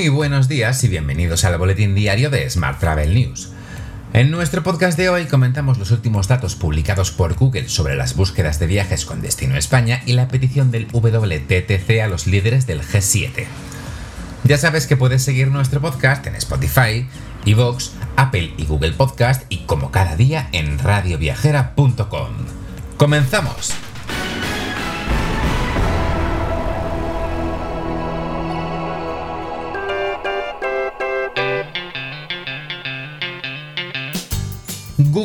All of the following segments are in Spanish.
Muy buenos días y bienvenidos al boletín diario de Smart Travel News. En nuestro podcast de hoy comentamos los últimos datos publicados por Google sobre las búsquedas de viajes con destino a España y la petición del WTTC a los líderes del G7. Ya sabes que puedes seguir nuestro podcast en Spotify, Evox, Apple y Google Podcast y como cada día en radioviajera.com. ¡Comenzamos!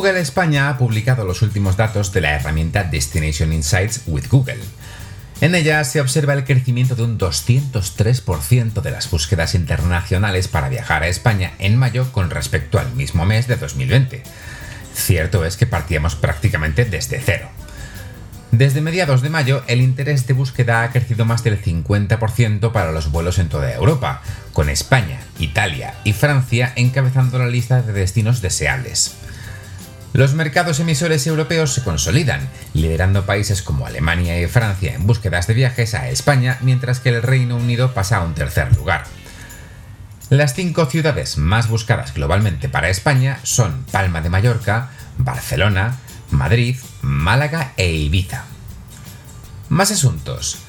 Google España ha publicado los últimos datos de la herramienta Destination Insights with Google. En ella se observa el crecimiento de un 203% de las búsquedas internacionales para viajar a España en mayo con respecto al mismo mes de 2020. Cierto es que partíamos prácticamente desde cero. Desde mediados de mayo, el interés de búsqueda ha crecido más del 50% para los vuelos en toda Europa, con España, Italia y Francia encabezando la lista de destinos deseables. Los mercados emisores europeos se consolidan, liderando países como Alemania y Francia en búsquedas de viajes a España, mientras que el Reino Unido pasa a un tercer lugar. Las cinco ciudades más buscadas globalmente para España son Palma de Mallorca, Barcelona, Madrid, Málaga e Ibiza. Más asuntos.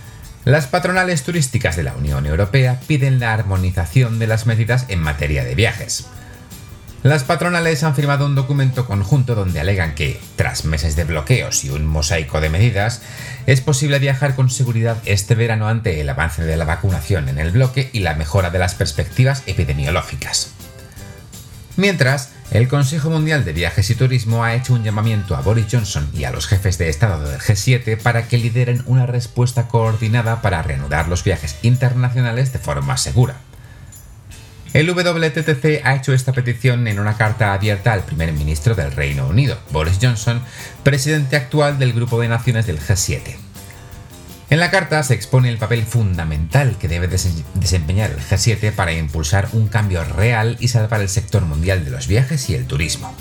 Las patronales turísticas de la Unión Europea piden la armonización de las medidas en materia de viajes. Las patronales han firmado un documento conjunto donde alegan que, tras meses de bloqueos y un mosaico de medidas, es posible viajar con seguridad este verano ante el avance de la vacunación en el bloque y la mejora de las perspectivas epidemiológicas. Mientras, el Consejo Mundial de Viajes y Turismo ha hecho un llamamiento a Boris Johnson y a los jefes de Estado del G7 para que lideren una respuesta coordinada para reanudar los viajes internacionales de forma segura. El WTTC ha hecho esta petición en una carta abierta al primer ministro del Reino Unido, Boris Johnson, presidente actual del Grupo de Naciones del G7. En la carta se expone el papel fundamental que debe desempeñar el G7 para impulsar un cambio real y salvar el sector mundial de los viajes y el turismo.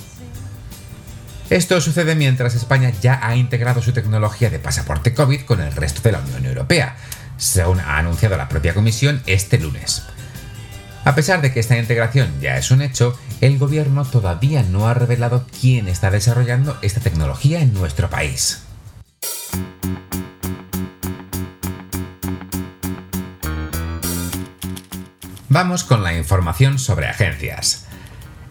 Esto sucede mientras España ya ha integrado su tecnología de pasaporte COVID con el resto de la Unión Europea, según ha anunciado la propia Comisión este lunes. A pesar de que esta integración ya es un hecho, el gobierno todavía no ha revelado quién está desarrollando esta tecnología en nuestro país. Vamos con la información sobre agencias.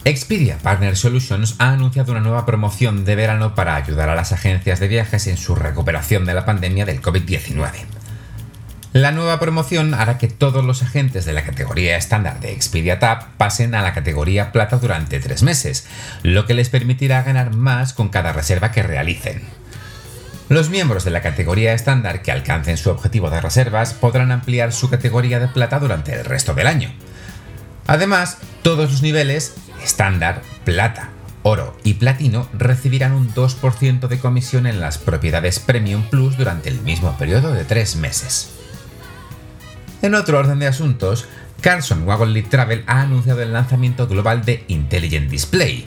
Expedia Partner Solutions ha anunciado una nueva promoción de verano para ayudar a las agencias de viajes en su recuperación de la pandemia del COVID-19. La nueva promoción hará que todos los agentes de la categoría estándar de Expedia Tab pasen a la categoría plata durante tres meses, lo que les permitirá ganar más con cada reserva que realicen. Los miembros de la categoría estándar que alcancen su objetivo de reservas podrán ampliar su categoría de plata durante el resto del año. Además, todos los niveles, estándar, plata, oro y platino, recibirán un 2% de comisión en las propiedades Premium Plus durante el mismo periodo de tres meses. En otro orden de asuntos, Carlson Wagon Lead Travel ha anunciado el lanzamiento global de Intelligent Display,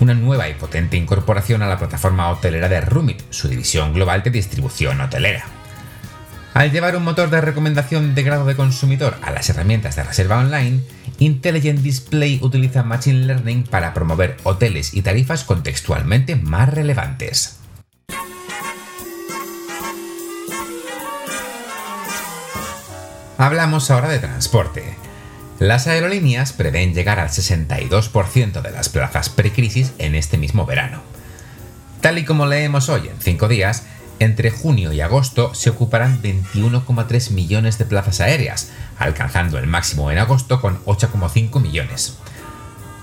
una nueva y potente incorporación a la plataforma hotelera de Rumit, su división global de distribución hotelera. Al llevar un motor de recomendación de grado de consumidor a las herramientas de reserva online, Intelligent Display utiliza Machine Learning para promover hoteles y tarifas contextualmente más relevantes. Hablamos ahora de transporte. Las aerolíneas prevén llegar al 62% de las plazas precrisis en este mismo verano. Tal y como leemos hoy en 5 días, entre junio y agosto se ocuparán 21,3 millones de plazas aéreas, alcanzando el máximo en agosto con 8,5 millones.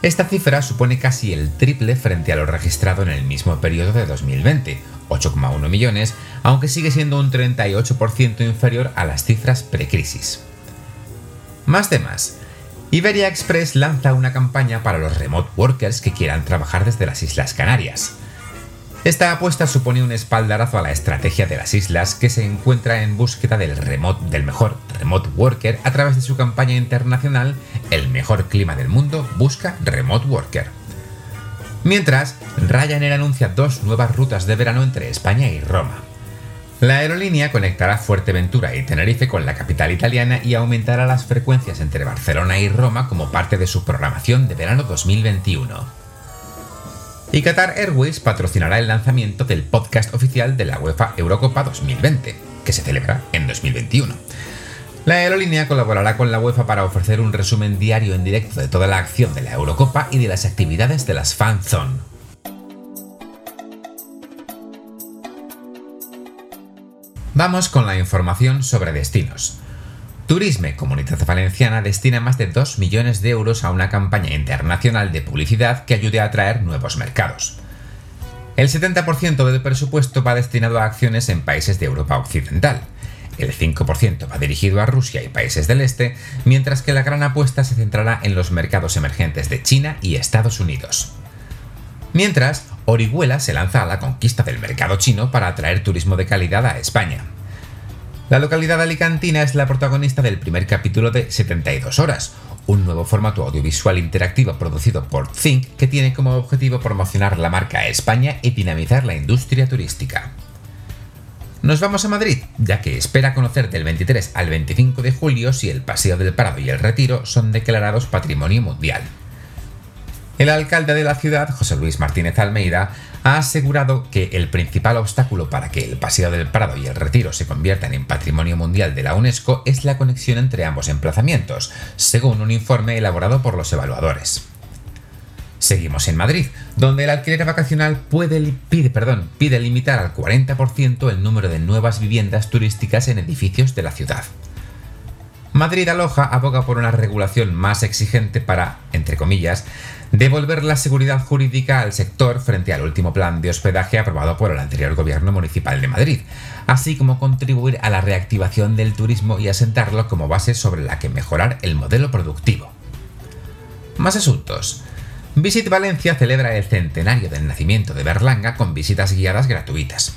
Esta cifra supone casi el triple frente a lo registrado en el mismo periodo de 2020, 8,1 millones, aunque sigue siendo un 38% inferior a las cifras precrisis. Más temas. Iberia Express lanza una campaña para los remote workers que quieran trabajar desde las Islas Canarias. Esta apuesta supone un espaldarazo a la estrategia de las islas que se encuentra en búsqueda del, remote, del mejor remote worker a través de su campaña internacional El mejor clima del mundo busca remote worker. Mientras, Ryanair anuncia dos nuevas rutas de verano entre España y Roma. La aerolínea conectará Fuerteventura y Tenerife con la capital italiana y aumentará las frecuencias entre Barcelona y Roma como parte de su programación de verano 2021. Y Qatar Airways patrocinará el lanzamiento del podcast oficial de la UEFA Eurocopa 2020, que se celebra en 2021. La aerolínea colaborará con la UEFA para ofrecer un resumen diario en directo de toda la acción de la Eurocopa y de las actividades de las Fan Zone. Vamos con la información sobre destinos. Turisme Comunidad Valenciana destina más de 2 millones de euros a una campaña internacional de publicidad que ayude a atraer nuevos mercados. El 70% del presupuesto va destinado a acciones en países de Europa Occidental. El 5% va dirigido a Rusia y países del este, mientras que la gran apuesta se centrará en los mercados emergentes de China y Estados Unidos. Mientras, Orihuela se lanza a la conquista del mercado chino para atraer turismo de calidad a España. La localidad alicantina es la protagonista del primer capítulo de 72 horas, un nuevo formato audiovisual interactivo producido por Think que tiene como objetivo promocionar la marca España y dinamizar la industria turística. Nos vamos a Madrid, ya que espera conocer del 23 al 25 de julio si el Paseo del Prado y el Retiro son declarados Patrimonio Mundial. El alcalde de la ciudad, José Luis Martínez Almeida, ha asegurado que el principal obstáculo para que el Paseo del Prado y el Retiro se conviertan en Patrimonio Mundial de la UNESCO es la conexión entre ambos emplazamientos, según un informe elaborado por los evaluadores. Seguimos en Madrid, donde el alquiler vacacional puede, pide, limitar al 40% el número de nuevas viviendas turísticas en edificios de la ciudad. Madrid Aloja aboga por una regulación más exigente para, entre comillas, devolver la seguridad jurídica al sector frente al último plan de hospedaje aprobado por el anterior gobierno municipal de Madrid, así como contribuir a la reactivación del turismo y asentarlo como base sobre la que mejorar el modelo productivo. Más asuntos. Visit Valencia celebra el centenario del nacimiento de Berlanga con visitas guiadas gratuitas.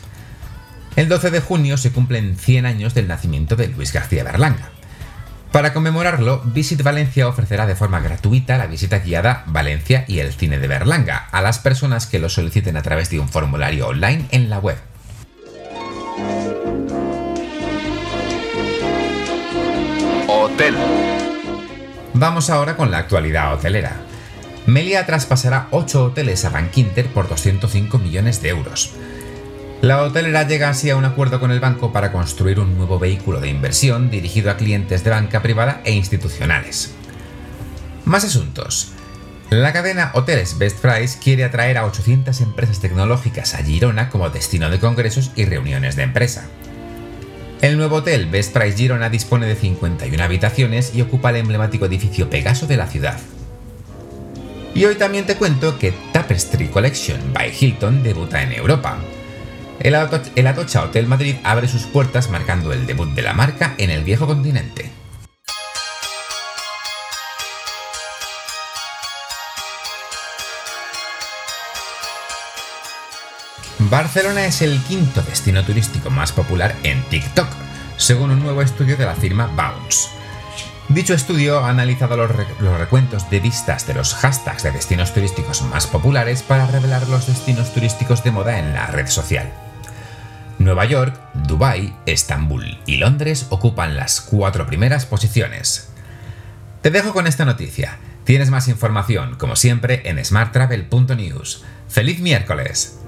El 12 de junio se cumplen 100 años del nacimiento de Luis García Berlanga. Para conmemorarlo, Visit Valencia ofrecerá de forma gratuita la visita guiada Valencia y el cine de Berlanga a las personas que lo soliciten a través de un formulario online en la web. Hotel. Vamos ahora con la actualidad hotelera. Melia traspasará 8 hoteles a Bankinter por 205 millones de euros. La hotelera llega así a un acuerdo con el banco para construir un nuevo vehículo de inversión dirigido a clientes de banca privada e institucionales. Más asuntos. La cadena Hoteles Best Price quiere atraer a 800 empresas tecnológicas a Girona como destino de congresos y reuniones de empresa. El nuevo hotel Best Price Girona dispone de 51 habitaciones y ocupa el emblemático edificio Pegaso de la ciudad. Y hoy también te cuento que Tapestry Collection by Hilton debuta en Europa. El, Atocha Hotel Madrid abre sus puertas marcando el debut de la marca en el viejo continente. Barcelona es el quinto destino turístico más popular en TikTok, según un nuevo estudio de la firma Bounce. Dicho estudio ha analizado los, los, recuentos de vistas de los hashtags de destinos turísticos más populares para revelar los destinos turísticos de moda en la red social. Nueva York, Dubái, Estambul y Londres ocupan las cuatro primeras posiciones. Te dejo con esta noticia. Tienes más información, como siempre, en smarttravel.news. ¡Feliz miércoles!